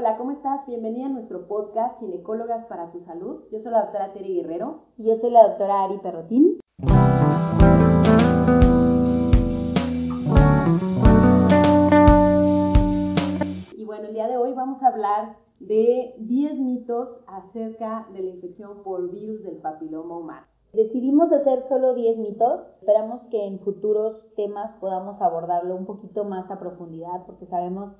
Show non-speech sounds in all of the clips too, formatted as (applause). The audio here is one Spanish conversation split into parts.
Hola, ¿cómo estás? Bienvenida a nuestro podcast Ginecólogas para tu Salud. Yo soy la doctora Tere Guerrero. Y yo soy la doctora Ari Perrotín. Y bueno, el día de hoy vamos a hablar de 10 mitos acerca de la infección por virus del papiloma humano. Decidimos hacer solo 10 mitos. Esperamos que en futuros temas podamos abordarlo un poquito más a profundidad porque sabemos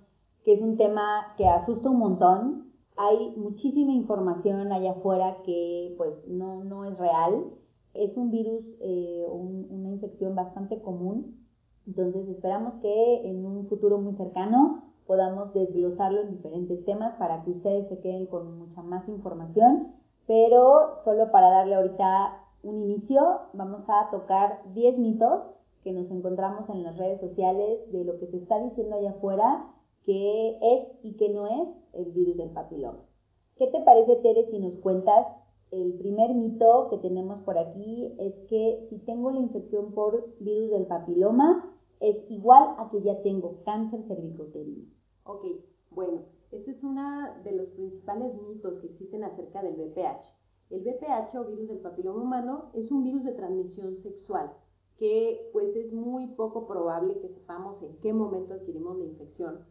que es un tema que asusta un montón. Hay muchísima información allá afuera que pues no, no es real. Es un virus, eh, una infección bastante común. Entonces esperamos que en un futuro muy cercano podamos desglosarlo en diferentes temas para que ustedes se queden con mucha más información. Pero solo para darle ahorita un inicio, vamos a tocar 10 mitos que nos encontramos en las redes sociales de lo que se está diciendo allá afuera que es y que no es el virus del papiloma. ¿Qué te parece, Tere, si nos cuentas? El primer mito que tenemos por aquí es que si tengo la infección por virus del papiloma, es igual a que ya tengo cáncer cervicouterino. Ok, bueno, este es uno de los principales mitos que existen acerca del VPH. El VPH o virus del papiloma humano es un virus de transmisión sexual que pues es muy poco probable que sepamos en qué momento adquirimos la infección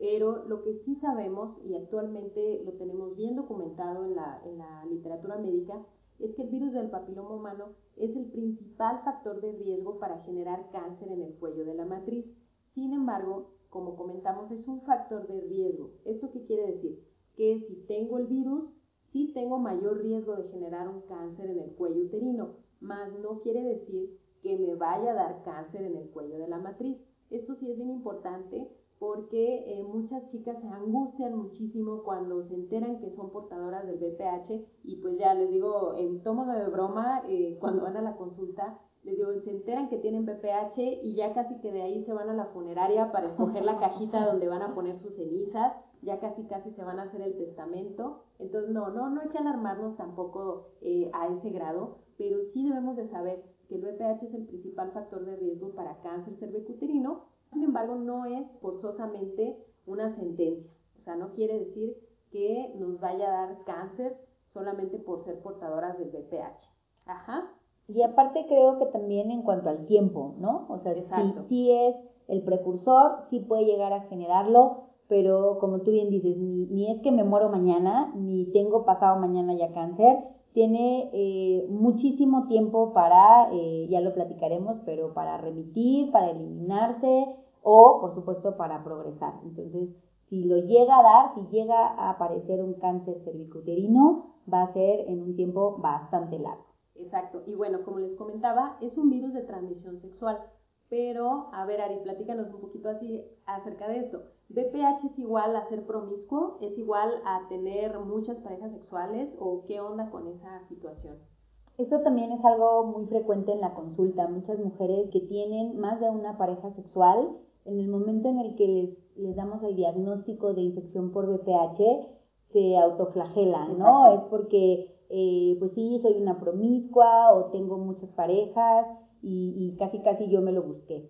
pero lo que sí sabemos, y actualmente lo tenemos bien documentado en la, en la literatura médica, es que el virus del papiloma humano es el principal factor de riesgo para generar cáncer en el cuello de la matriz. Sin embargo, como comentamos, es un factor de riesgo. ¿Esto qué quiere decir? Que si tengo el virus, sí tengo mayor riesgo de generar un cáncer en el cuello uterino, mas no quiere decir que me vaya a dar cáncer en el cuello de la matriz. Esto sí es bien importante porque eh, muchas chicas se angustian muchísimo cuando se enteran que son portadoras del BPH y pues ya les digo, en tomo de broma, eh, cuando van a la consulta, les digo, se enteran que tienen BPH y ya casi que de ahí se van a la funeraria para escoger la cajita donde van a poner sus cenizas, ya casi casi se van a hacer el testamento. Entonces, no, no, no hay que alarmarnos tampoco eh, a ese grado, pero sí debemos de saber que el BPH es el principal factor de riesgo para cáncer cervicuterino sin embargo, no es forzosamente una sentencia. O sea, no quiere decir que nos vaya a dar cáncer solamente por ser portadoras del BPH. Ajá. Y aparte creo que también en cuanto al tiempo, ¿no? O sea, sí, es el precursor, sí puede llegar a generarlo, pero como tú bien dices, ni, es que me muero mañana, ni tengo pasado mañana ya cáncer, tiene eh, muchísimo tiempo para, eh, ya lo platicaremos, pero para remitir, para eliminarse o, por supuesto, para progresar. Entonces, si lo llega a dar, si llega a aparecer un cáncer cervicuterino, va a ser en un tiempo bastante largo. Exacto. Y bueno, como les comentaba, es un virus de transmisión sexual. Pero, a ver, Ari, platícanos un poquito así acerca de esto. ¿BPH es igual a ser promiscuo? ¿Es igual a tener muchas parejas sexuales? ¿O qué onda con esa situación? Eso también es algo muy frecuente en la consulta. Muchas mujeres que tienen más de una pareja sexual, en el momento en el que les, damos el diagnóstico de infección por BPH, se autoflagelan, ¿no? Es porque, eh, pues sí, soy una promiscua o tengo muchas parejas y, casi casi yo me lo busqué.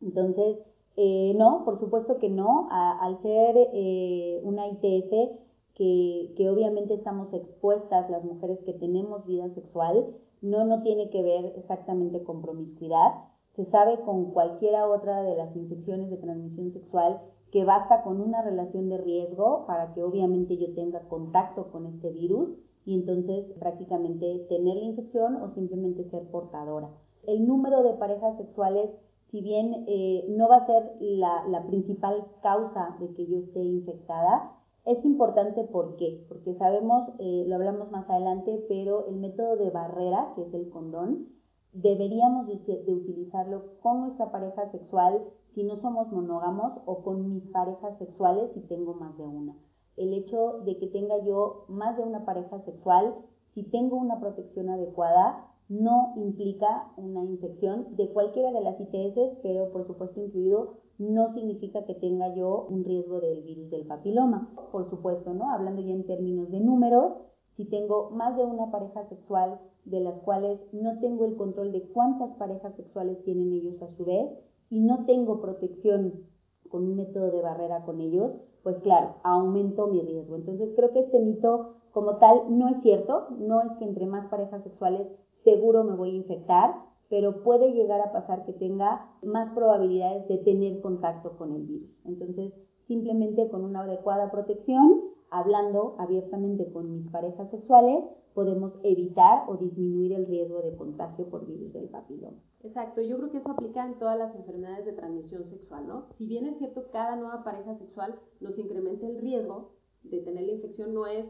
Entonces, eh, no, por supuesto que no. al ser eh, una ITS que, que, obviamente estamos expuestas las mujeres que tenemos vida sexual, no, no tiene que ver exactamente con promiscuidad. Se sabe con cualquiera otra de las infecciones de transmisión sexual que basta con una relación de riesgo para que obviamente yo tenga contacto con este virus y entonces prácticamente tener la infección o simplemente ser portadora el número de parejas sexuales, si bien eh, no va a ser la, principal causa de que yo esté infectada, es importante ¿por qué? Porque sabemos, eh, lo hablamos más adelante, pero el método de barrera, que es el condón, deberíamos de, de, utilizarlo con nuestra pareja sexual si no somos monógamos o con mis parejas sexuales si tengo más de una. El hecho de que tenga yo más de una pareja sexual, si tengo una protección adecuada, no implica una infección de cualquiera de las ITS, pero por supuesto incluido no significa que tenga yo un riesgo del virus del papiloma. Por supuesto, ¿no? Hablando ya en términos de números, si tengo más de una pareja sexual de las cuales no tengo el control de cuántas parejas sexuales tienen ellos a su vez y no tengo protección con un método de barrera con ellos, pues claro, aumento mi riesgo. Entonces creo que este mito como tal no es cierto, no es que entre más parejas sexuales seguro me voy a infectar, pero puede llegar a pasar que tenga más probabilidades de tener contacto con el virus. Entonces, simplemente con una adecuada protección, hablando abiertamente con mis parejas sexuales, podemos evitar o disminuir el riesgo de contagio por virus del papiloma. Exacto, yo creo que eso aplica en todas las enfermedades de transmisión sexual, ¿no? Si bien es cierto, cada nueva pareja sexual nos incrementa el riesgo de tener la infección, no es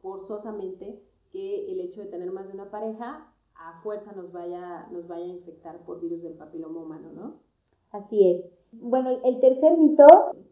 forzosamente que el hecho de tener más de una pareja a fuerza nos vaya, nos vaya a infectar por virus del papiloma humano, ¿no? Así es. Bueno, el tercer mito,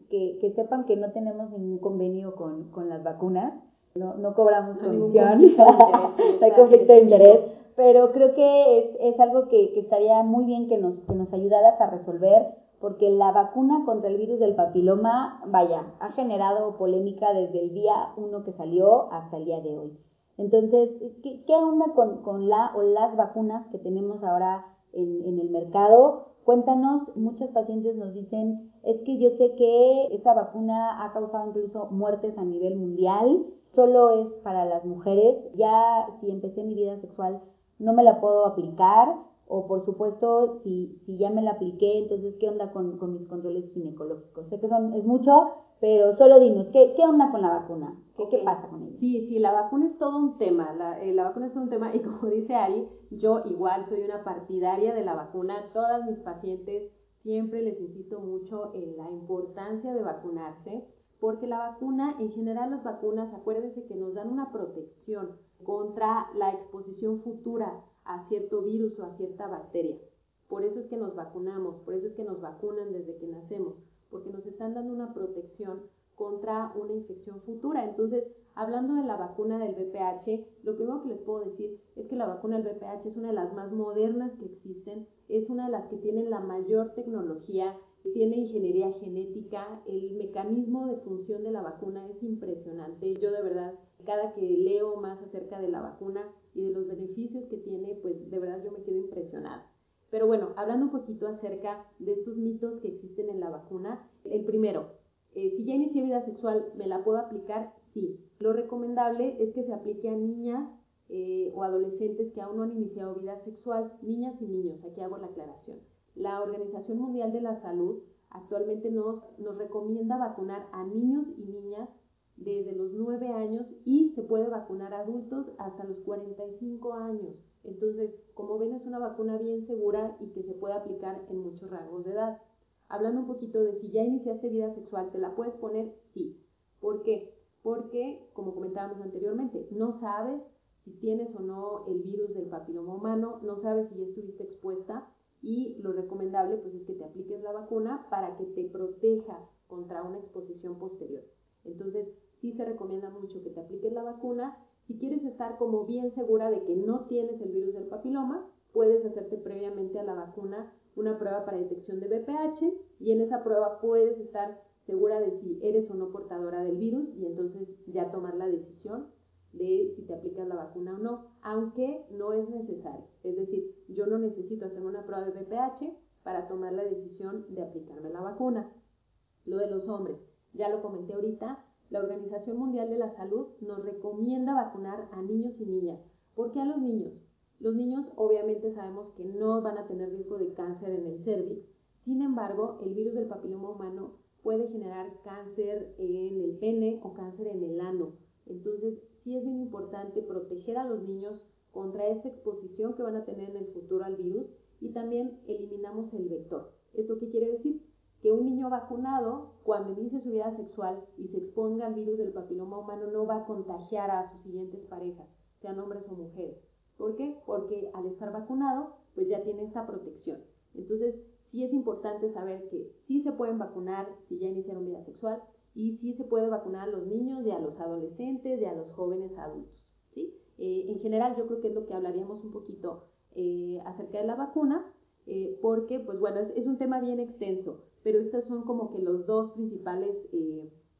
que, que sepan que no tenemos ningún convenio con, con las vacunas, no, no cobramos comisión, (laughs) no hay conflicto de interés, pero creo que es, es algo que, que, estaría muy bien que nos, que nos ayudaras a resolver, porque la vacuna contra el virus del papiloma, vaya, ha generado polémica desde el día uno que salió hasta el día de hoy. Entonces, ¿qué, qué onda con, con, la o las vacunas que tenemos ahora en, en el mercado? Cuéntanos, muchos pacientes nos dicen, es que yo sé que esa vacuna ha causado incluso muertes a nivel mundial, solo es para las mujeres, ya si empecé mi vida sexual no me la puedo aplicar, o por supuesto, si, si ya me la apliqué, entonces, ¿qué onda con, con mis controles ginecológicos? Sé que son, es mucho, pero solo dinos, ¿qué, qué onda con la vacuna? ¿Qué, ¿Qué, pasa con ella? Sí, sí, la vacuna es todo un tema, la, eh, la, vacuna es todo un tema y como (laughs) dice Ari, yo igual soy una partidaria de la vacuna, todas mis pacientes siempre les insisto mucho en la importancia de vacunarse, porque la vacuna, en general las vacunas, acuérdense que nos dan una protección contra la exposición futura a cierto virus o a cierta bacteria. Por eso es que nos vacunamos, por eso es que nos vacunan desde que nacemos, porque nos están dando una protección contra una infección futura. Entonces, hablando de la vacuna del VPH, lo primero que les puedo decir es que la vacuna del VPH es una de las más modernas que existen, es una de las que tienen la mayor tecnología, tiene ingeniería genética, el mecanismo de función de la vacuna es impresionante. Yo de verdad, cada que leo más acerca de la vacuna y de los beneficios que tiene, pues de verdad yo me quedo impresionada. Pero bueno, hablando un poquito acerca de estos mitos que existen en la vacuna, el primero, eh, si ya inicié vida sexual, ¿me la puedo aplicar? Sí. Lo recomendable es que se aplique a niñas eh, o adolescentes que aún no han iniciado vida sexual, niñas y niños, aquí hago la aclaración. La Organización Mundial de la Salud actualmente nos, nos recomienda vacunar a niños y niñas desde los 9 años y se puede vacunar a adultos hasta los 45 años. Entonces, como ven, es una vacuna bien segura y que se puede aplicar en muchos rangos de edad. Hablando un poquito de si ya iniciaste vida sexual, ¿te la puedes poner? Sí. ¿Por qué? Porque, como comentábamos anteriormente, no sabes si tienes o no el virus del papiloma humano, no sabes si ya estuviste expuesta y lo recomendable pues es que te apliques la vacuna para que te proteja contra una exposición posterior. Entonces, sí se recomienda mucho que te apliques la vacuna. Si quieres estar como bien segura de que no tienes el virus del papiloma, puedes hacerte previamente a la vacuna una prueba para detección de BPH y en esa prueba puedes estar segura de si eres o no portadora del virus y entonces ya tomar la decisión de si te aplicas la vacuna o no, aunque no es necesario. Es decir, yo no necesito hacer una prueba de BPH para tomar la decisión de aplicarme la vacuna. Lo de los hombres, ya lo comenté ahorita, la Organización Mundial de la Salud nos recomienda vacunar a niños y niñas. ¿Por qué a los niños? Los niños obviamente sabemos que no van a tener riesgo de cáncer en el cervix. Sin embargo, el virus del papiloma humano puede generar cáncer en el pene o cáncer en el ano. Entonces, sí es bien importante proteger a los niños contra esta exposición que van a tener en el futuro al virus y también eliminamos el vector. ¿Esto qué quiere decir? Que un niño vacunado, cuando inicie su vida sexual y se exponga al virus del papiloma humano, no va a contagiar a sus siguientes parejas, sean hombres o mujeres. ¿Por qué? Porque al estar vacunado, pues ya tiene esa protección. Entonces, sí es importante saber que sí se pueden vacunar si ya iniciaron vida sexual y sí se puede vacunar a los niños y a los adolescentes y a los jóvenes adultos. ¿sí? Eh, en general, yo creo que es lo que hablaríamos un poquito eh, acerca de la vacuna, eh, porque, pues bueno, es, un tema bien extenso, pero estas son como que los dos principales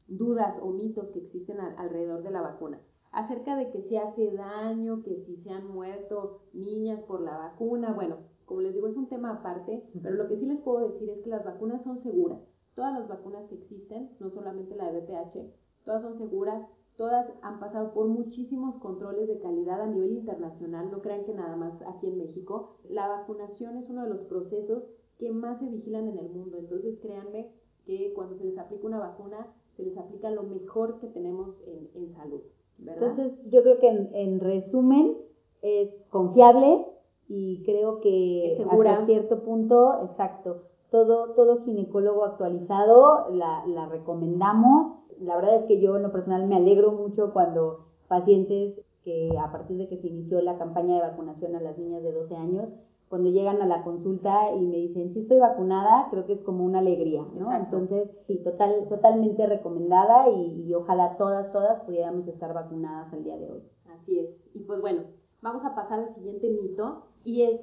dudas o mitos que existen alrededor de la vacuna acerca de que si hace daño, que si se han muerto niñas por la vacuna. Bueno, como les digo, es un tema aparte, pero lo que sí les puedo decir es que las vacunas son seguras. todas las vacunas que existen, no solamente la de BPH, todas son seguras, todas han pasado por muchísimos controles de calidad a nivel internacional, no crean que nada más aquí en México. La vacunación es uno de los procesos que más se vigilan en el mundo, entonces créanme que cuando se les aplica una vacuna, se les aplica lo mejor que tenemos en, salud. Entonces, yo creo que en, resumen es confiable y creo que hasta cierto punto, exacto, todo, todo ginecólogo actualizado la, la recomendamos. La verdad es que yo en lo personal me alegro mucho cuando pacientes que a partir de que se inició la campaña de vacunación a las niñas de 12 años, cuando llegan a la consulta y me dicen, sí estoy vacunada, creo que es como una alegría, ¿no? Entonces, sí, total, totalmente recomendada y, ojalá todas, todas pudiéramos estar vacunadas al día de hoy. Así es. Y pues bueno, vamos a pasar al siguiente mito y es,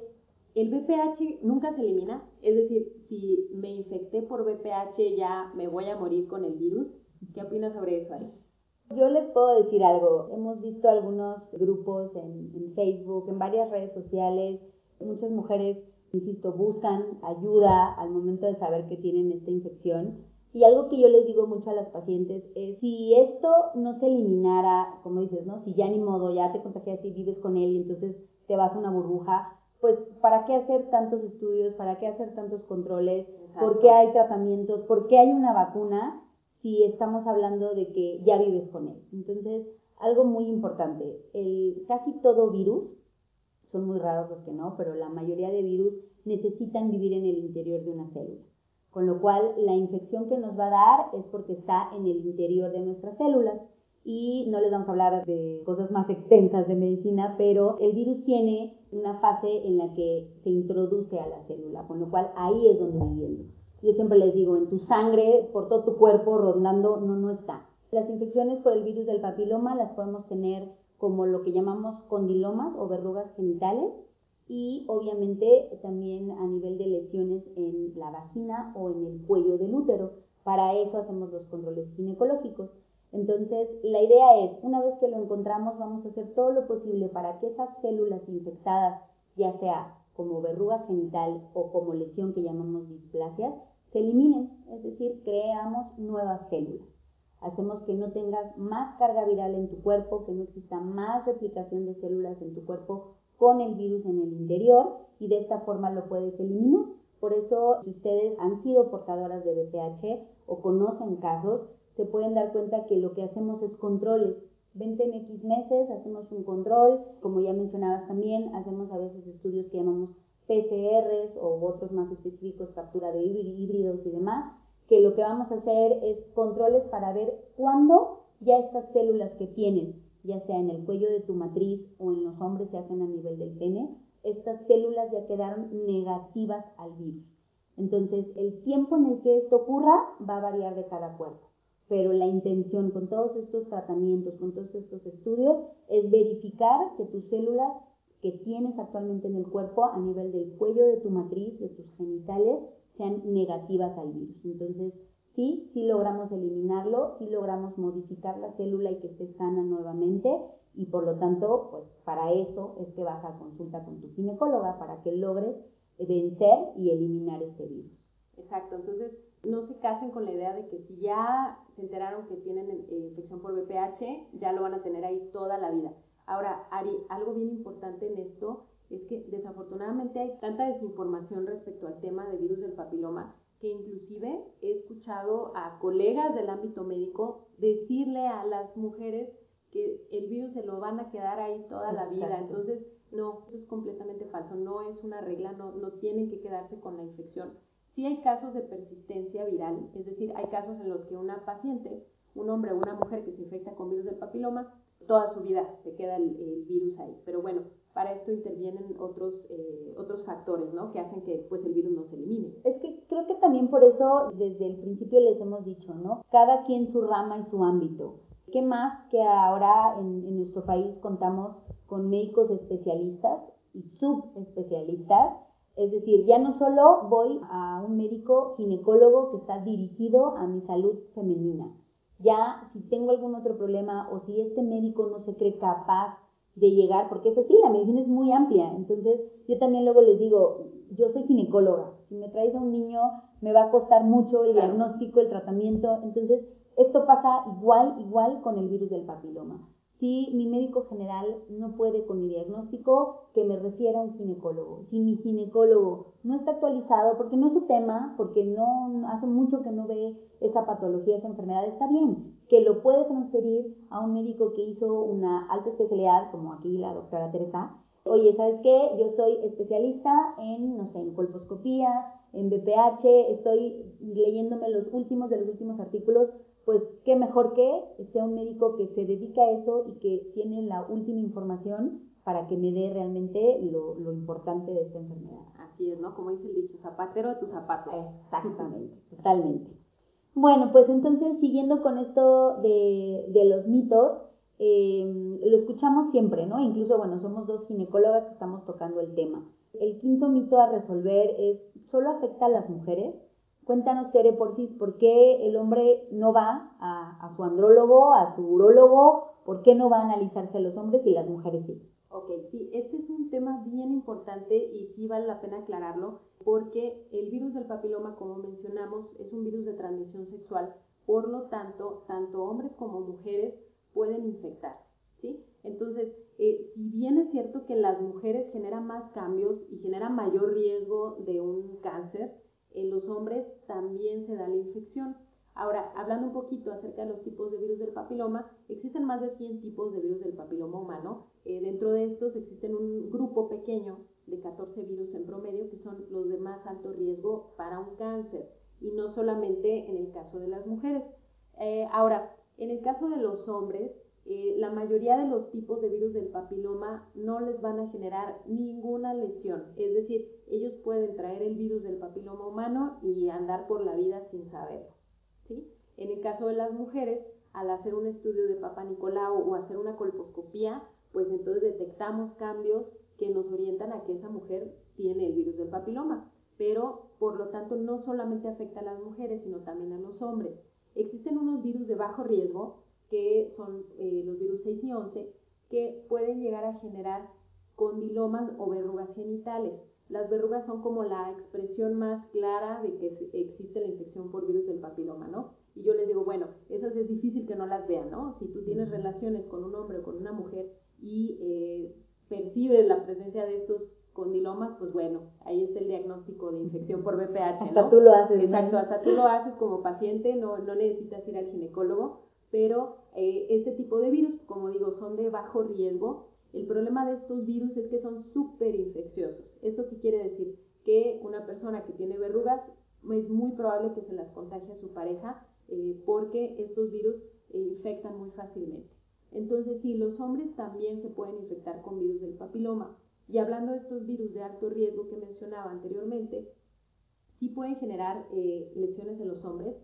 ¿el VPH nunca se elimina? Es decir, si me infecté por VPH ya me voy a morir con el virus. ¿Qué opinas sobre eso, Ari? Yo les puedo decir algo. Hemos visto algunos grupos en, en Facebook, en varias redes sociales, Muchas mujeres, insisto, buscan ayuda al momento de saber que tienen esta infección. Y algo que yo les digo mucho a las pacientes es, si esto no se eliminara, como dices, ¿no? Si ya ni modo, ya te contagias y vives con él y entonces te vas a una burbuja, pues ¿para qué hacer tantos estudios? ¿Para qué hacer tantos controles? ¿Por qué hay tratamientos? ¿Por qué hay una vacuna si estamos hablando de que ya vives con él? Entonces, algo muy importante, el, casi todo virus son muy raros los que no, pero la mayoría de virus necesitan vivir en el interior de una célula. Con lo cual, la infección que nos va a dar es porque está en el interior de nuestras células. Y no les vamos a hablar de cosas más extensas de medicina, pero el virus tiene una fase en la que se introduce a la célula, con lo cual ahí es donde viviendo. Yo siempre les digo, en tu sangre, por todo tu cuerpo, rondando, no, no está. Las infecciones por el virus del papiloma las podemos tener como lo que llamamos condilomas o verrugas genitales y obviamente también a nivel de lesiones en la vagina o en el cuello del útero. Para eso hacemos los controles ginecológicos. Entonces, la idea es, una vez que lo encontramos, vamos a hacer todo lo posible para que esas células infectadas, ya sea como verruga genital o como lesión que llamamos displasias, se eliminen, es decir, creamos nuevas células hacemos que no tengas más carga viral en tu cuerpo, que no exista más replicación de células en tu cuerpo con el virus en el interior y de esta forma lo puedes eliminar. Por eso, si ustedes han sido portadoras de BPH o conocen casos, se pueden dar cuenta que lo que hacemos es controles. Vente en X meses, hacemos un control, como ya mencionabas también, hacemos a veces estudios que llamamos PCRs o otros más específicos, captura de híbridos y demás, que lo que vamos a hacer es controles para ver cuándo ya estas células que tienes, ya sea en el cuello de tu matriz o en los hombres se hacen a nivel del pene, estas células ya quedaron negativas al virus. Entonces, el tiempo en el que esto ocurra va a variar de cada cuerpo, pero la intención con todos estos tratamientos, con todos estos estudios, es verificar que tus células que tienes actualmente en el cuerpo a nivel del cuello de tu matriz, de tus genitales, sean negativas al virus. Entonces, sí, sí logramos eliminarlo, sí logramos modificar la célula y que esté sana nuevamente y por lo tanto, pues para eso es que vas a consulta con tu ginecóloga para que logres vencer y eliminar este virus. Exacto, entonces no se casen con la idea de que si ya se enteraron que tienen eh, infección por VPH, ya lo van a tener ahí toda la vida. Ahora, Ari, algo bien importante en esto es que desafortunadamente hay tanta desinformación respecto al tema de virus del papiloma que inclusive he escuchado a colegas del ámbito médico decirle a las mujeres que el virus se lo van a quedar ahí toda la vida. Entonces, no, eso es completamente falso, no es una regla, no, no tienen que quedarse con la infección. Sí hay casos de persistencia viral, es decir, hay casos en los que una paciente, un hombre o una mujer que se infecta con virus del papiloma, toda su vida se queda el, el virus ahí. Pero bueno, para esto intervienen otros, eh, otros factores, ¿no? Que hacen que pues, el virus no se elimine. Es que creo que también por eso desde el principio les hemos dicho, ¿no? Cada quien su rama y su ámbito. ¿Qué más que ahora en, en nuestro país contamos con médicos especialistas y subespecialistas? Es decir, ya no solo voy a un médico ginecólogo que está dirigido a mi salud femenina. Ya si tengo algún otro problema o si este médico no se cree capaz de llegar, porque es así, la medicina es muy amplia. Entonces, yo también luego les digo, yo soy ginecóloga. Si me traes a un niño, me va a costar mucho el diagnóstico, el tratamiento. Entonces, esto pasa igual, igual con el virus del papiloma. Si mi médico general no puede con mi diagnóstico, que me refiera a un ginecólogo. Si mi ginecólogo no está actualizado, porque no es su tema, porque no hace mucho que no ve esa patología, esa enfermedad, está bien, que lo puede transferir a un médico que hizo una alta especialidad, como aquí la doctora Teresa. Oye, ¿sabes qué? Yo soy especialista en, no sé, en colposcopía, en BPH, estoy leyéndome los últimos de los últimos artículos pues qué mejor que sea un médico que se dedica a eso y que tiene la última información para que me dé realmente lo, lo importante de esta enfermedad. Así es, ¿no? Como dice el dicho, zapatero de tus zapatos. Exactamente, (laughs) totalmente. Bueno, pues entonces, siguiendo con esto de, de los mitos, eh, lo escuchamos siempre, ¿no? Incluso, bueno, somos dos ginecólogas que estamos tocando el tema. El quinto mito a resolver es, ¿solo afecta a las mujeres? Cuéntanos, Tere Porfis, ¿por qué el hombre no va a, su andrólogo, a su urólogo? ¿Por qué no va a analizarse a los hombres y las mujeres sí? Ok, sí, este es un tema bien importante y sí vale la pena aclararlo porque el virus del papiloma, como mencionamos, es un virus de transmisión sexual, por lo tanto, tanto hombres como mujeres pueden infectarse, ¿sí? Entonces, eh, si bien es cierto que las mujeres generan más cambios y generan mayor riesgo de un cáncer, en los hombres también se da la infección. Ahora, hablando un poquito acerca de los tipos de virus del papiloma, existen más de 100 tipos de virus del papiloma humano. Eh, dentro de estos existen un grupo pequeño de 14 virus en promedio que son los de más alto riesgo para un cáncer y no solamente en el caso de las mujeres. Eh, ahora, en el caso de los hombres, eh, la mayoría de los tipos de virus del papiloma no les van a generar ninguna lesión. Es decir, ellos pueden traer el virus del papiloma humano y andar por la vida sin saberlo. ¿sí? En el caso de las mujeres, al hacer un estudio de Papa Nicolau o hacer una colposcopía, pues entonces detectamos cambios que nos orientan a que esa mujer tiene el virus del papiloma. Pero, por lo tanto, no solamente afecta a las mujeres, sino también a los hombres. Existen unos virus de bajo riesgo que son eh, los virus 6 y 11, que pueden llegar a generar condilomas o verrugas genitales. Las verrugas son como la expresión más clara de que existe la infección por virus del papiloma, ¿no? Y yo les digo, bueno, esas es difícil que no las vean, ¿no? Si tú tienes relaciones con un hombre o con una mujer y eh, percibes la presencia de estos condilomas, pues bueno, ahí está el diagnóstico de infección por VPH, ¿no? Hasta tú lo haces. Exacto, hasta tú lo haces como paciente, no, no necesitas ir al ginecólogo pero eh, este tipo de virus, como digo, son de bajo riesgo. El problema de estos virus es que son súper infecciosos. ¿Esto qué quiere decir? Que una persona que tiene verrugas es muy probable que se las contagie a su pareja eh, porque estos virus eh, infectan muy fácilmente. Entonces, sí, los hombres también se pueden infectar con virus del papiloma. Y hablando de estos virus de alto riesgo que mencionaba anteriormente, sí pueden generar lesiones en los hombres.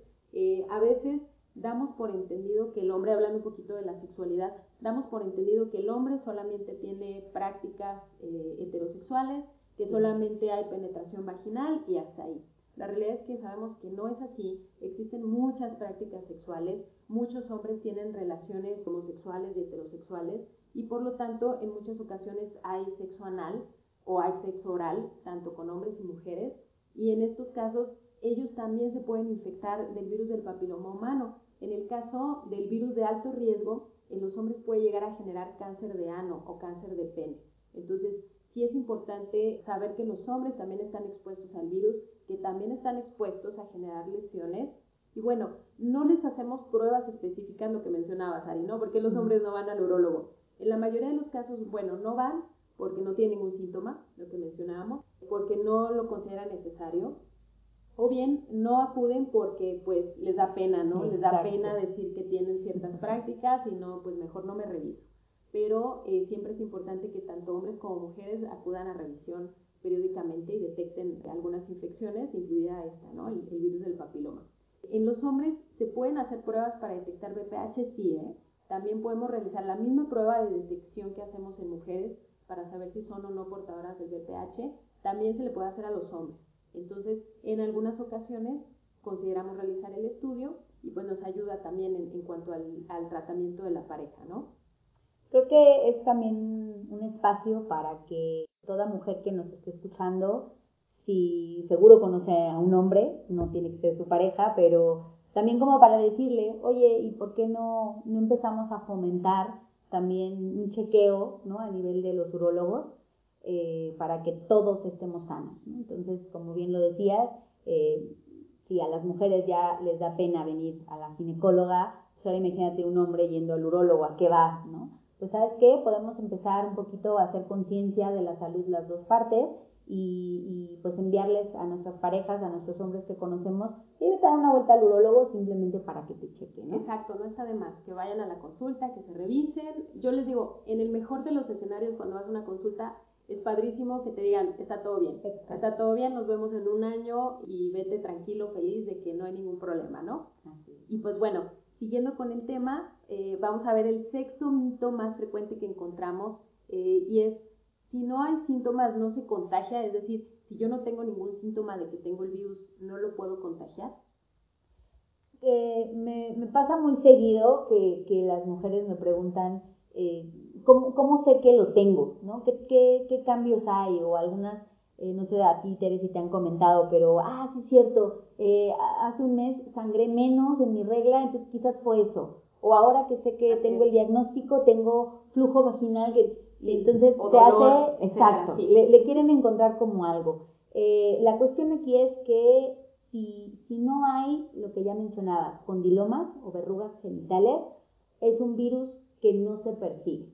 a veces damos por entendido que el hombre, hablando un poquito de la sexualidad, damos por entendido que el hombre solamente tiene prácticas eh, heterosexuales, que solamente hay penetración vaginal y hasta ahí. La realidad es que sabemos que no es así, existen muchas prácticas sexuales, muchos hombres tienen relaciones homosexuales y heterosexuales y por lo tanto en muchas ocasiones hay sexo anal o hay sexo oral, tanto con hombres y mujeres, y en estos casos ellos también se pueden infectar del virus del papiloma humano. En el caso del virus de alto riesgo, en los hombres puede llegar a generar cáncer de ano o cáncer de pene. Entonces, sí es importante saber que los hombres también están expuestos al virus, que también están expuestos a generar lesiones. Y bueno, no les hacemos pruebas específicas, lo que mencionabas, Ari, ¿no? Porque los hombres no van al urólogo. En la mayoría de los casos, bueno, no van porque no tienen ningún síntoma, lo que mencionábamos, porque no lo consideran necesario o bien no acuden porque pues les da pena, ¿no? Les da pena decir que tienen ciertas prácticas y no, pues mejor no me reviso. Pero eh, siempre es importante que tanto hombres como mujeres acudan a revisión periódicamente y detecten algunas infecciones, incluida esta, ¿no? El, virus del papiloma. En los hombres se pueden hacer pruebas para detectar BPH, sí, ¿eh? También podemos realizar la misma prueba de detección que hacemos en mujeres para saber si son o no portadoras del BPH, también se le puede hacer a los hombres. Entonces, en algunas ocasiones consideramos realizar el estudio y pues nos ayuda también en, cuanto al, tratamiento de la pareja, ¿no? Creo que es también un espacio para que toda mujer que nos esté escuchando, si seguro conoce a un hombre, no tiene que ser su pareja, pero también como para decirle, oye, ¿y por qué no, no empezamos a fomentar también un chequeo ¿no? a nivel de los urólogos eh, para que todos estemos sanos? Entonces, como bien lo decías, eh, si a las mujeres ya les da pena venir a la ginecóloga, pues ahora imagínate un hombre yendo al urólogo, ¿a qué va? ¿no? Pues sabes qué, podemos empezar un poquito a hacer conciencia de la salud las dos partes y, pues enviarles a nuestras parejas, a nuestros hombres que conocemos, y dar una vuelta al urólogo simplemente para que te chequen. Exacto, no está de más, que vayan a la consulta, que se revisen. Yo les digo, en el mejor de los escenarios cuando vas a una consulta, es padrísimo que te digan, está todo bien, está todo bien, nos vemos en un año y vete tranquilo, feliz de que no hay ningún problema, ¿no? Y pues bueno, siguiendo con el tema, eh, vamos a ver el sexto mito más frecuente que encontramos eh, y es, si no hay síntomas, no se contagia, es decir, si yo no tengo ningún síntoma de que tengo el virus, ¿no lo puedo contagiar? Eh, me, me, pasa muy seguido que, que las mujeres me preguntan, eh, ¿cómo, ¿cómo, sé que lo tengo? ¿no? ¿Qué, qué, qué cambios hay? O algunas, eh, no sé, a ti, Teresa, si te han comentado, pero, ah, sí es cierto, eh, hace un mes sangré menos en mi regla, entonces quizás fue eso. O ahora que sé que tengo el diagnóstico, tengo flujo vaginal, que entonces se hace, exacto, le, le, quieren encontrar como algo. Eh, la cuestión aquí es que si, si no hay lo que ya mencionabas, condilomas o verrugas genitales, es un virus que no se percibe.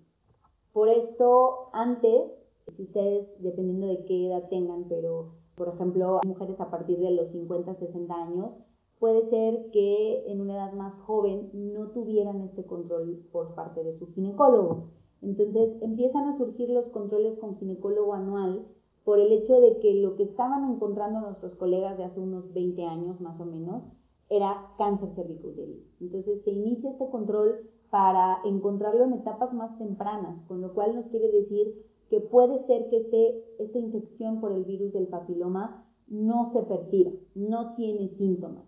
Por esto, antes, si ustedes, dependiendo de qué edad tengan, pero por ejemplo, mujeres a partir de los 50, 60 años, puede ser que en una edad más joven no tuvieran este control por parte de su ginecólogo. Entonces empiezan a surgir los controles con ginecólogo anual por el hecho de que lo que estaban encontrando nuestros colegas de hace unos 20 años más o menos era cáncer cervicuterino. Entonces se inicia este control para encontrarlo en etapas más tempranas, con lo cual nos quiere decir que puede ser que este, esta infección por el virus del papiloma no se perciba, no tiene síntomas.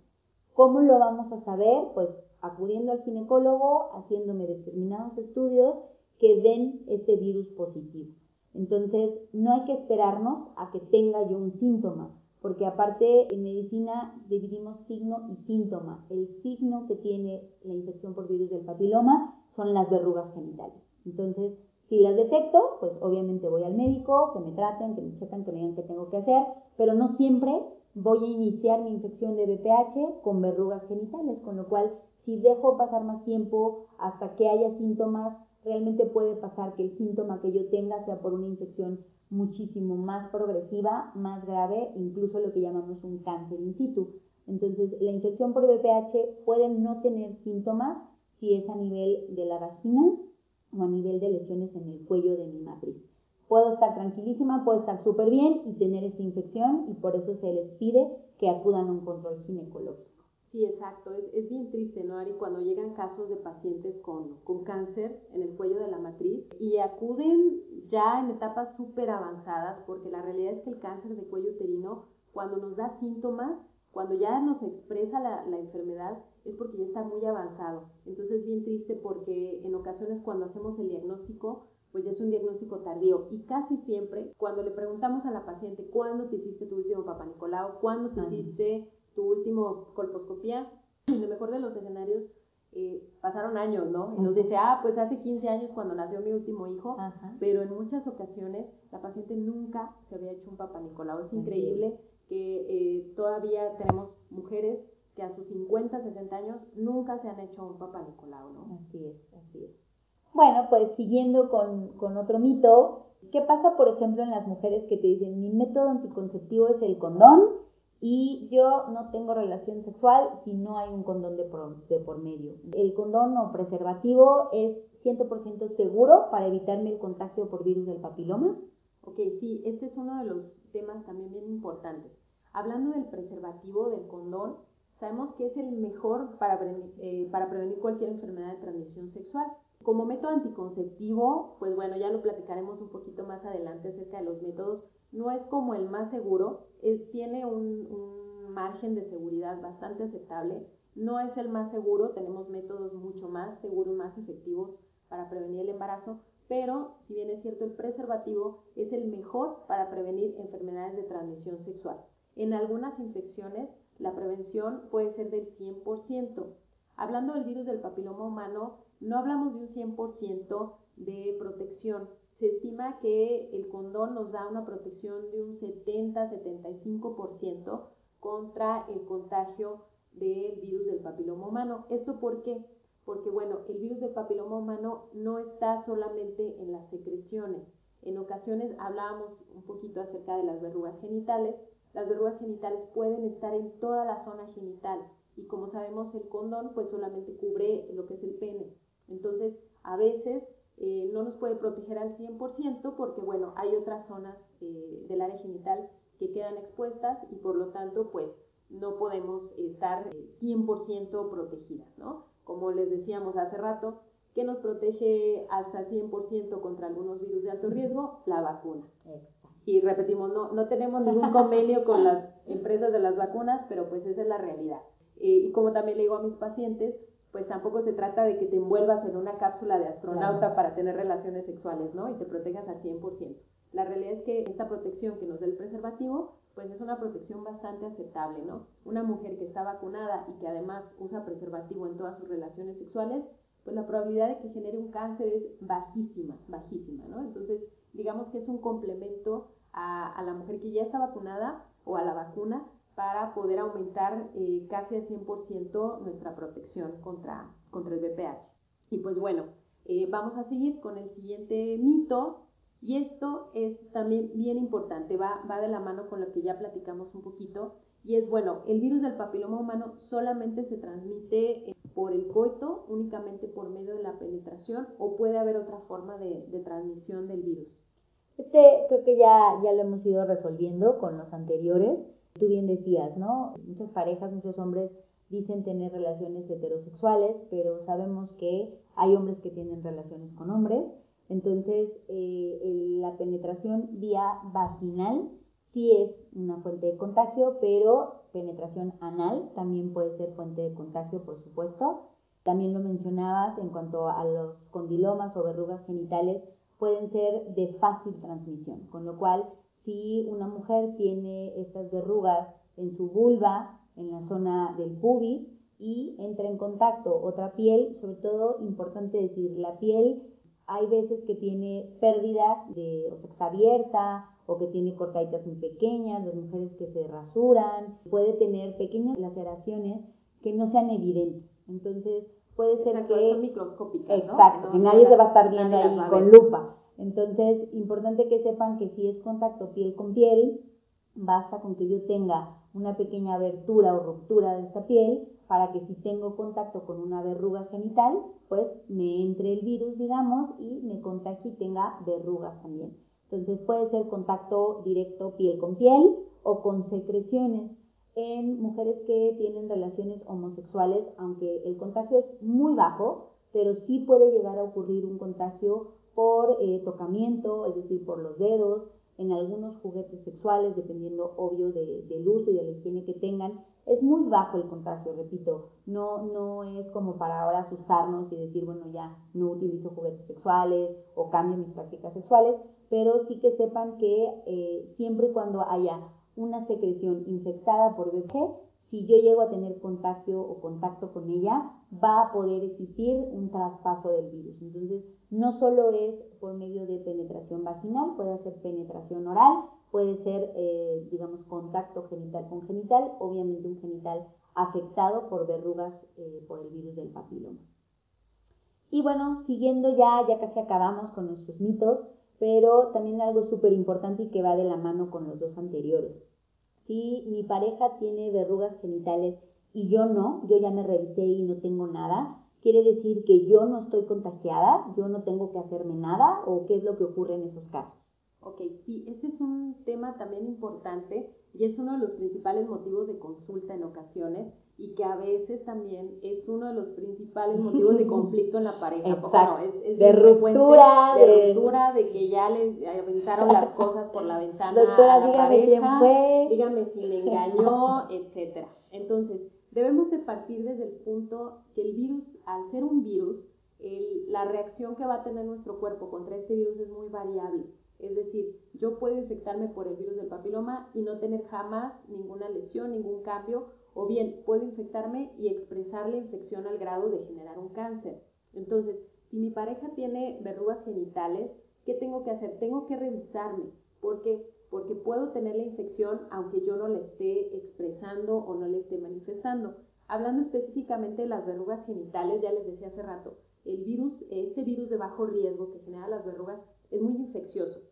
¿Cómo lo vamos a saber? Pues acudiendo al ginecólogo, haciéndome determinados estudios que den este virus positivo. Entonces, no hay que esperarnos a que tenga yo un síntoma, porque aparte en medicina dividimos signo y síntoma. El signo que tiene la infección por virus del papiloma son las verrugas genitales. Entonces, si las detecto, pues obviamente voy al médico, que me traten, que me chequen, que me digan qué tengo que hacer, pero no siempre voy a iniciar mi infección de BPH con verrugas genitales, con lo cual si dejo pasar más tiempo hasta que haya síntomas, realmente puede pasar que el síntoma que yo tenga sea por una infección muchísimo más progresiva, más grave, incluso lo que llamamos un cáncer in situ. Entonces, la infección por VPH puede no tener síntomas si es a nivel de la vagina o a nivel de lesiones en el cuello de mi matriz. Puedo estar tranquilísima, puedo estar súper bien y tener esta infección y por eso se les pide que acudan a un control ginecológico. Sí, exacto. Es, es, bien triste, ¿no, Ari? Cuando llegan casos de pacientes con, con cáncer en el cuello de la matriz y acuden ya en etapas súper avanzadas, porque la realidad es que el cáncer de cuello uterino, cuando nos da síntomas, cuando ya nos expresa la, la enfermedad, es porque ya está muy avanzado. Entonces es bien triste porque en ocasiones cuando hacemos el diagnóstico, pues ya es un diagnóstico tardío. Y casi siempre, cuando le preguntamos a la paciente, ¿cuándo te hiciste tu último papá Nicolau? ¿Cuándo te hiciste tu último colposcopía, (clears throat) en el mejor de los escenarios, eh, pasaron años, ¿no? Y nos dice, ah, pues hace 15 años cuando nació mi último hijo, pero en muchas ocasiones la paciente nunca se había hecho un papá Nicolau. Es increíble que eh, todavía tenemos mujeres que a sus 50, 60 años nunca se han hecho un papá Nicolau, ¿no? Así es, así es. Bueno, pues siguiendo con, con otro mito, ¿qué pasa, por ejemplo, en las mujeres que te dicen, mi método anticonceptivo es el condón? Y yo no tengo relación sexual si no hay un condón de por, de por medio. El condón o preservativo es 100% seguro para evitarme el contagio por virus del papiloma. Ok, sí, este es uno de los temas también bien importantes. Hablando del preservativo, del condón, sabemos que es el mejor para, eh, para prevenir cualquier enfermedad de transmisión sexual. Como método anticonceptivo, pues bueno, ya lo platicaremos un poquito más adelante acerca de los métodos no es como el más seguro, tiene un, margen de seguridad bastante aceptable, no es el más seguro, tenemos métodos mucho más seguros, más efectivos para prevenir el embarazo, pero si bien es cierto el preservativo es el mejor para prevenir enfermedades de transmisión sexual. En algunas infecciones la prevención puede ser del 100%. Hablando del virus del papiloma humano, no hablamos de un 100% de protección. Se estima que el condón nos da una protección de un 70-75% contra el contagio del virus del papiloma humano. ¿Esto por qué? Porque, bueno, el virus del papiloma humano no está solamente en las secreciones. En ocasiones hablábamos un poquito acerca de las verrugas genitales. Las verrugas genitales pueden estar en toda la zona genital y como sabemos el condón pues solamente cubre lo que es el pene. Entonces, a veces eh, no nos puede proteger al 100% porque, bueno, hay otras zonas eh, del área genital que quedan expuestas y por lo tanto, pues, no podemos estar 100% eh, protegidas, ¿no? Como les decíamos hace rato, ¿qué nos protege hasta 100% contra algunos virus de alto riesgo? La vacuna. Y repetimos, no, no tenemos ningún (laughs) convenio con las empresas de las vacunas, pero pues esa es la realidad. y como también le digo a mis pacientes, pues tampoco se trata de que te envuelvas en una cápsula de astronauta para tener relaciones sexuales, ¿no? Y te protejas al 100%. La realidad es que esta protección que nos da el preservativo, pues es una protección bastante aceptable, ¿no? Una mujer que está vacunada y que además usa preservativo en todas sus relaciones sexuales, pues la probabilidad de que genere un cáncer es bajísima, bajísima, ¿no? Entonces, digamos que es un complemento a, a la mujer que ya está vacunada o a la vacuna para poder aumentar eh, casi al 100% nuestra protección contra, contra el VPH. Y pues bueno, eh, vamos a seguir con el siguiente mito y esto es también bien importante, va, va de la mano con lo que ya platicamos un poquito y es bueno, el virus del papiloma humano solamente se transmite eh, por el coito, únicamente por medio de la penetración o puede haber otra forma de, de transmisión del virus. Este creo que ya, ya lo hemos ido resolviendo con los anteriores tú bien decías, ¿no? Muchas parejas, muchos hombres dicen tener relaciones heterosexuales, pero sabemos que hay hombres que tienen relaciones con hombres. Entonces, eh, la penetración vía vaginal sí es una fuente de contagio, pero penetración anal también puede ser fuente de contagio, por supuesto. También lo mencionabas en cuanto a los condilomas o verrugas genitales, pueden ser de fácil transmisión, con lo cual si una mujer tiene estas verrugas en su vulva, en la zona del pubis, y entra en contacto otra piel, sobre todo importante decir, la piel hay veces que tiene pérdida de, o sea, está abierta o que tiene cortaditas muy pequeñas, las mujeres que se rasuran, puede tener pequeñas laceraciones que no sean evidentes. Entonces, puede ser que... Son microscópicas, Exacto, que nadie se va a estar viendo ahí con lupa. Entonces, importante que sepan que si es contacto piel con piel, basta con que yo tenga una pequeña abertura o ruptura de esta piel para que si tengo contacto con una verruga genital, pues me entre el virus, digamos, y me contagie y tenga verrugas también. Entonces puede ser contacto directo piel con piel o con secreciones en mujeres que tienen relaciones homosexuales, aunque el contagio es muy bajo, pero sí puede llegar a ocurrir un contagio por eh, tocamiento, es decir, por los dedos, en algunos juguetes sexuales, dependiendo obvio del uso y de la higiene que tengan. Es muy bajo el contagio, repito, no, no es como para ahora asustarnos y decir, bueno, ya no utilizo juguetes sexuales o cambio mis prácticas sexuales, pero sí que sepan que eh, siempre y cuando haya una secreción infectada por VPH, si yo llego a tener contagio o contacto con ella, va a poder existir un traspaso del virus. Entonces, no solo es por medio de penetración vaginal, puede ser penetración oral, puede ser, eh, digamos, contacto genital con genital, obviamente un genital afectado por verrugas eh, por el virus del papiloma. Y bueno, siguiendo ya, ya casi acabamos con nuestros mitos, pero también algo súper importante y que va de la mano con los dos anteriores. Si mi pareja tiene verrugas genitales y yo no, yo ya me revisé y no tengo nada, quiere decir que yo no estoy contagiada, yo no tengo que hacerme nada o qué es lo que ocurre en esos casos. Ok, sí, este es un tema también importante y es uno de los principales motivos de consulta en ocasiones y que a veces también es uno de los principales motivos de (laughs) conflicto en la pareja. Exacto. es, de ruptura. De, ruptura, de que ya les aventaron las cosas por la ventana Doctora, a la dígame pareja, quién fue. dígame si me engañó, (laughs) etcétera. Entonces, debemos de partir desde el punto que el virus, al ser un virus, la reacción que va a tener nuestro cuerpo contra este virus es muy variable. Es decir, yo puedo infectarme por el virus del papiloma y no tener jamás ninguna lesión, ningún cambio, o bien puedo infectarme y expresar la infección al grado de generar un cáncer. Entonces, si mi pareja tiene verrugas genitales, ¿qué tengo que hacer? Tengo que revisarme. ¿Por qué? Porque puedo tener la infección aunque yo no la esté expresando o no la esté manifestando. Hablando específicamente de las verrugas genitales, ya les decía hace rato, el virus, este virus de bajo riesgo que genera las verrugas es muy infeccioso,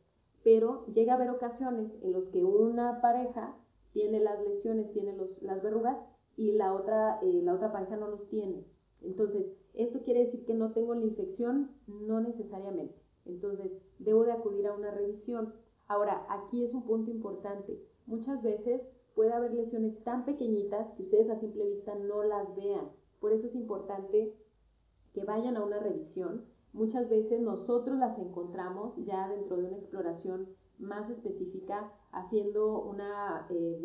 pero llega a haber ocasiones en las que una pareja tiene las lesiones, tiene las verrugas y la otra, eh, la otra pareja no los tiene. Entonces, ¿esto quiere decir que no tengo la infección? No necesariamente. Entonces, debo de acudir a una revisión. Ahora, aquí es un punto importante. Muchas veces puede haber lesiones tan pequeñitas que ustedes a simple vista no las vean. Por eso es importante que vayan a una revisión. Muchas veces nosotros las encontramos ya dentro de una exploración más específica haciendo una eh,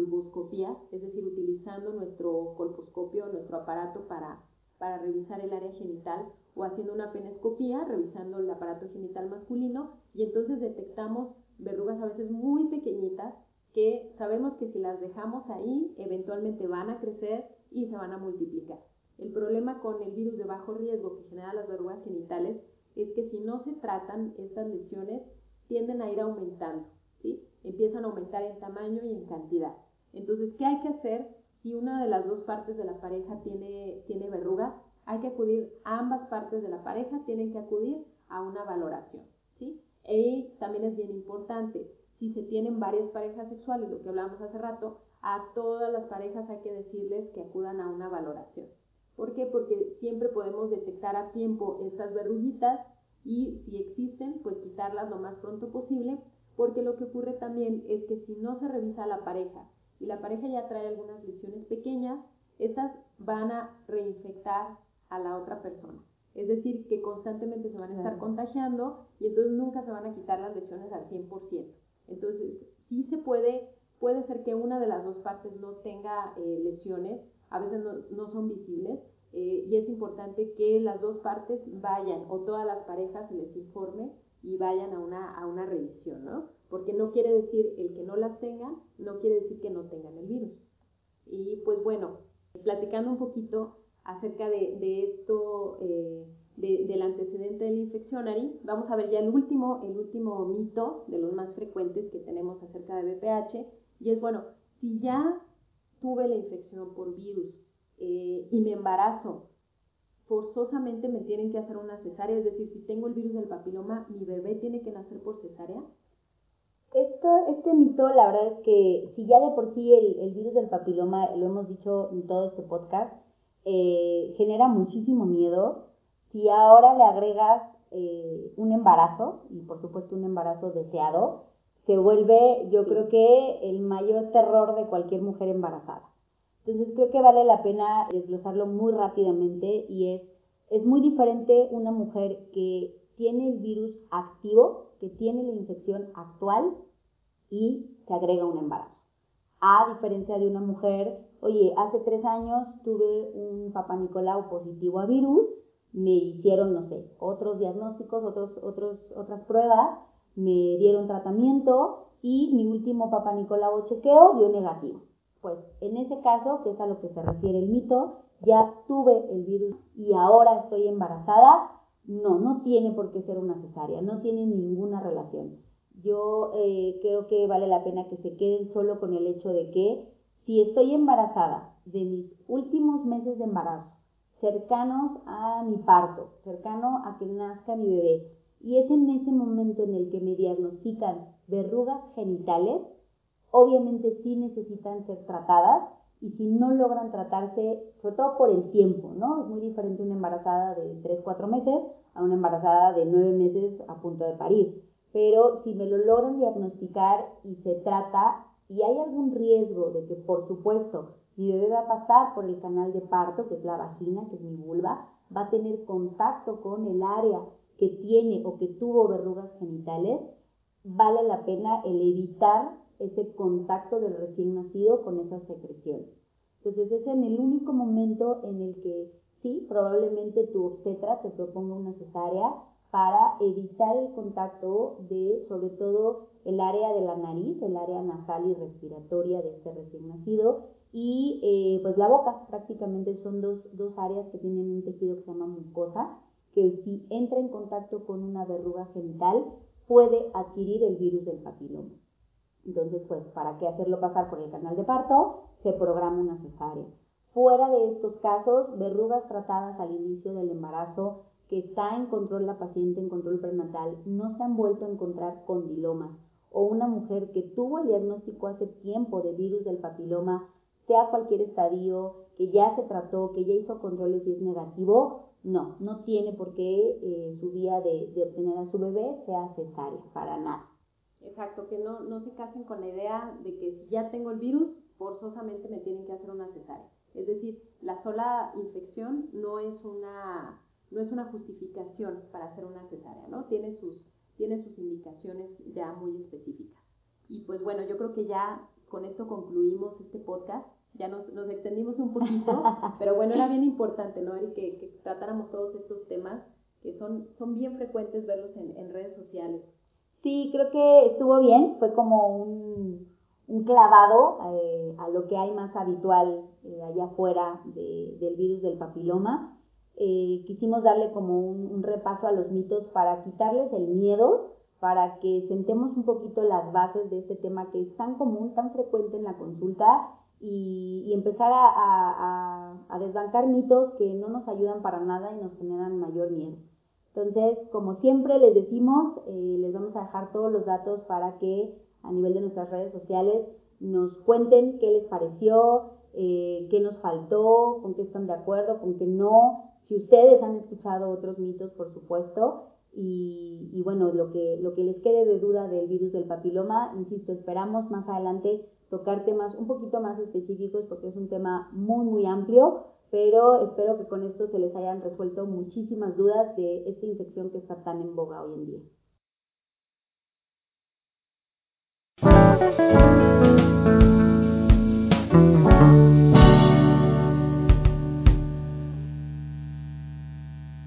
es decir, utilizando nuestro colposcopio, nuestro aparato para, para revisar el área genital o haciendo una penescopía, revisando el aparato genital masculino y entonces detectamos verrugas a veces muy pequeñitas que sabemos que si las dejamos ahí, eventualmente van a crecer y se van a multiplicar. El problema con el virus de bajo riesgo que genera las verrugas genitales es que si no se tratan estas lesiones, tienden a ir aumentando, ¿sí? Empiezan a aumentar en tamaño y en cantidad. Entonces, ¿qué hay que hacer si una de las dos partes de la pareja tiene, tiene verrugas? Hay que acudir, ambas partes de la pareja tienen que acudir a una valoración, ¿sí? Y también es bien importante, si se tienen varias parejas sexuales, lo que hablábamos hace rato, a todas las parejas hay que decirles que acudan a una valoración. ¿Por qué? Porque siempre podemos detectar a tiempo estas verruguitas y si existen, pues quitarlas lo más pronto posible, porque lo que ocurre también es que si no se revisa a la pareja y la pareja ya trae algunas lesiones pequeñas, estas van a reinfectar a la otra persona. Es decir, que constantemente se van a estar contagiando y entonces nunca se van a quitar las lesiones al 100%. Entonces, sí se puede, puede ser que una de las dos partes no tenga eh, lesiones, a veces no, son visibles, eh, y es importante que las dos partes vayan o todas las parejas se les informe y vayan a una, a una revisión, ¿no? Porque no quiere decir el que no las tengan, no quiere decir que no tengan el virus. Y pues bueno, platicando un poquito acerca de, esto, eh, del antecedente de la infección, Ari, vamos a ver ya el último, el último mito de los más frecuentes que tenemos acerca de BPH, y es, bueno, si ya tuve la infección por virus eh, y me embarazo, forzosamente me tienen que hacer una cesárea, es decir, si tengo el virus del papiloma, mi bebé tiene que nacer por cesárea. Esto, este mito, la verdad es que si ya de por sí el, el virus del papiloma, lo hemos dicho en todo este podcast, eh, genera muchísimo miedo. Si ahora le agregas eh, un embarazo, y por supuesto un embarazo deseado, se vuelve, yo creo que, el mayor terror de cualquier mujer embarazada. Entonces creo que vale la pena desglosarlo muy rápidamente y es, es muy diferente una mujer que tiene el virus activo, que tiene la infección actual y se agrega un embarazo. A diferencia de una mujer oye, hace tres años tuve un papá Nicolau positivo a virus, me hicieron, no sé, otros diagnósticos, otros, otros, otras pruebas, me dieron tratamiento y mi último papá Nicolau chequeo dio negativo. Pues en ese caso, que es a lo que se refiere el mito, ya tuve el virus y ahora estoy embarazada, no, no tiene por qué ser una cesárea, no tiene ninguna relación. Yo eh, creo que vale la pena que se queden solo con el hecho de que si estoy embarazada de mis últimos meses de embarazo, cercanos a mi parto, cercano a que nazca mi bebé, y es en ese momento en el que me diagnostican verrugas genitales, obviamente sí necesitan ser tratadas y si no logran tratarse, sobre todo por el tiempo, ¿no? Es muy diferente una embarazada de 3, 4 meses a una embarazada de 9 meses a punto de parir. Pero si me lo logran diagnosticar y se trata, y hay algún riesgo de que, por supuesto, mi bebé va a pasar por el canal de parto, que es la vagina, que es mi vulva, va a tener contacto con el área que tiene o que tuvo verrugas genitales, vale la pena el evitar ese contacto del recién nacido con esas secreciones. Entonces es en el único momento en el que sí, probablemente tu obstetra te proponga una cesárea para evitar el contacto de, sobre todo, el área de la nariz, el área nasal y respiratoria de este recién nacido, y eh, pues la boca, prácticamente son dos, dos áreas que tienen un tejido que se llama mucosa, que si entra en contacto con una verruga genital, puede adquirir el virus del papiloma. Entonces, pues, ¿para qué hacerlo pasar por el canal de parto? Se programa una cesárea. Fuera de estos casos, verrugas tratadas al inicio del embarazo, que está en control la paciente, en control prenatal, no se han vuelto a encontrar condilomas. O una mujer que tuvo el diagnóstico hace tiempo de virus del papiloma, sea cualquier estadio, que ya se trató, que ya hizo controles y es negativo, no, no tiene por qué eh, su vía de, obtener a su bebé sea cesárea, para nada. Exacto, que no, no se casen con la idea de que si ya tengo el virus, forzosamente me tienen que hacer una cesárea. Es decir, la sola infección no es una, no es una justificación para hacer una cesárea, ¿no? Tiene sus, tiene sus indicaciones ya muy específicas. Y pues bueno, yo creo que ya con esto concluimos este podcast. Ya nos, nos extendimos un poquito, (laughs) pero bueno, era bien importante, ¿no, Eric? Que, que, tratáramos todos estos temas que son, son bien frecuentes verlos en, en redes sociales. Sí, creo que estuvo bien, fue como un, un clavado eh, a lo que hay más habitual eh, allá afuera de, del virus del papiloma. Eh, quisimos darle como un, un, repaso a los mitos para quitarles el miedo, para que sentemos un poquito las bases de este tema que es tan común, tan frecuente en la consulta y, y empezar a, a, a, desbancar mitos que no nos ayudan para nada y nos generan mayor miedo. Entonces, como siempre les decimos, les vamos a dejar todos los datos para que a nivel de nuestras redes sociales nos cuenten qué les pareció, eh, qué nos faltó, con qué están de acuerdo, con qué no. Si ustedes han escuchado otros mitos, por supuesto, y, bueno, lo que, lo que les quede de duda del virus del papiloma, insisto, esperamos más adelante tocar temas un poquito más específicos porque es un tema muy, muy amplio, pero espero que con esto se les hayan resuelto muchísimas dudas de esta infección que está tan en boga hoy en día.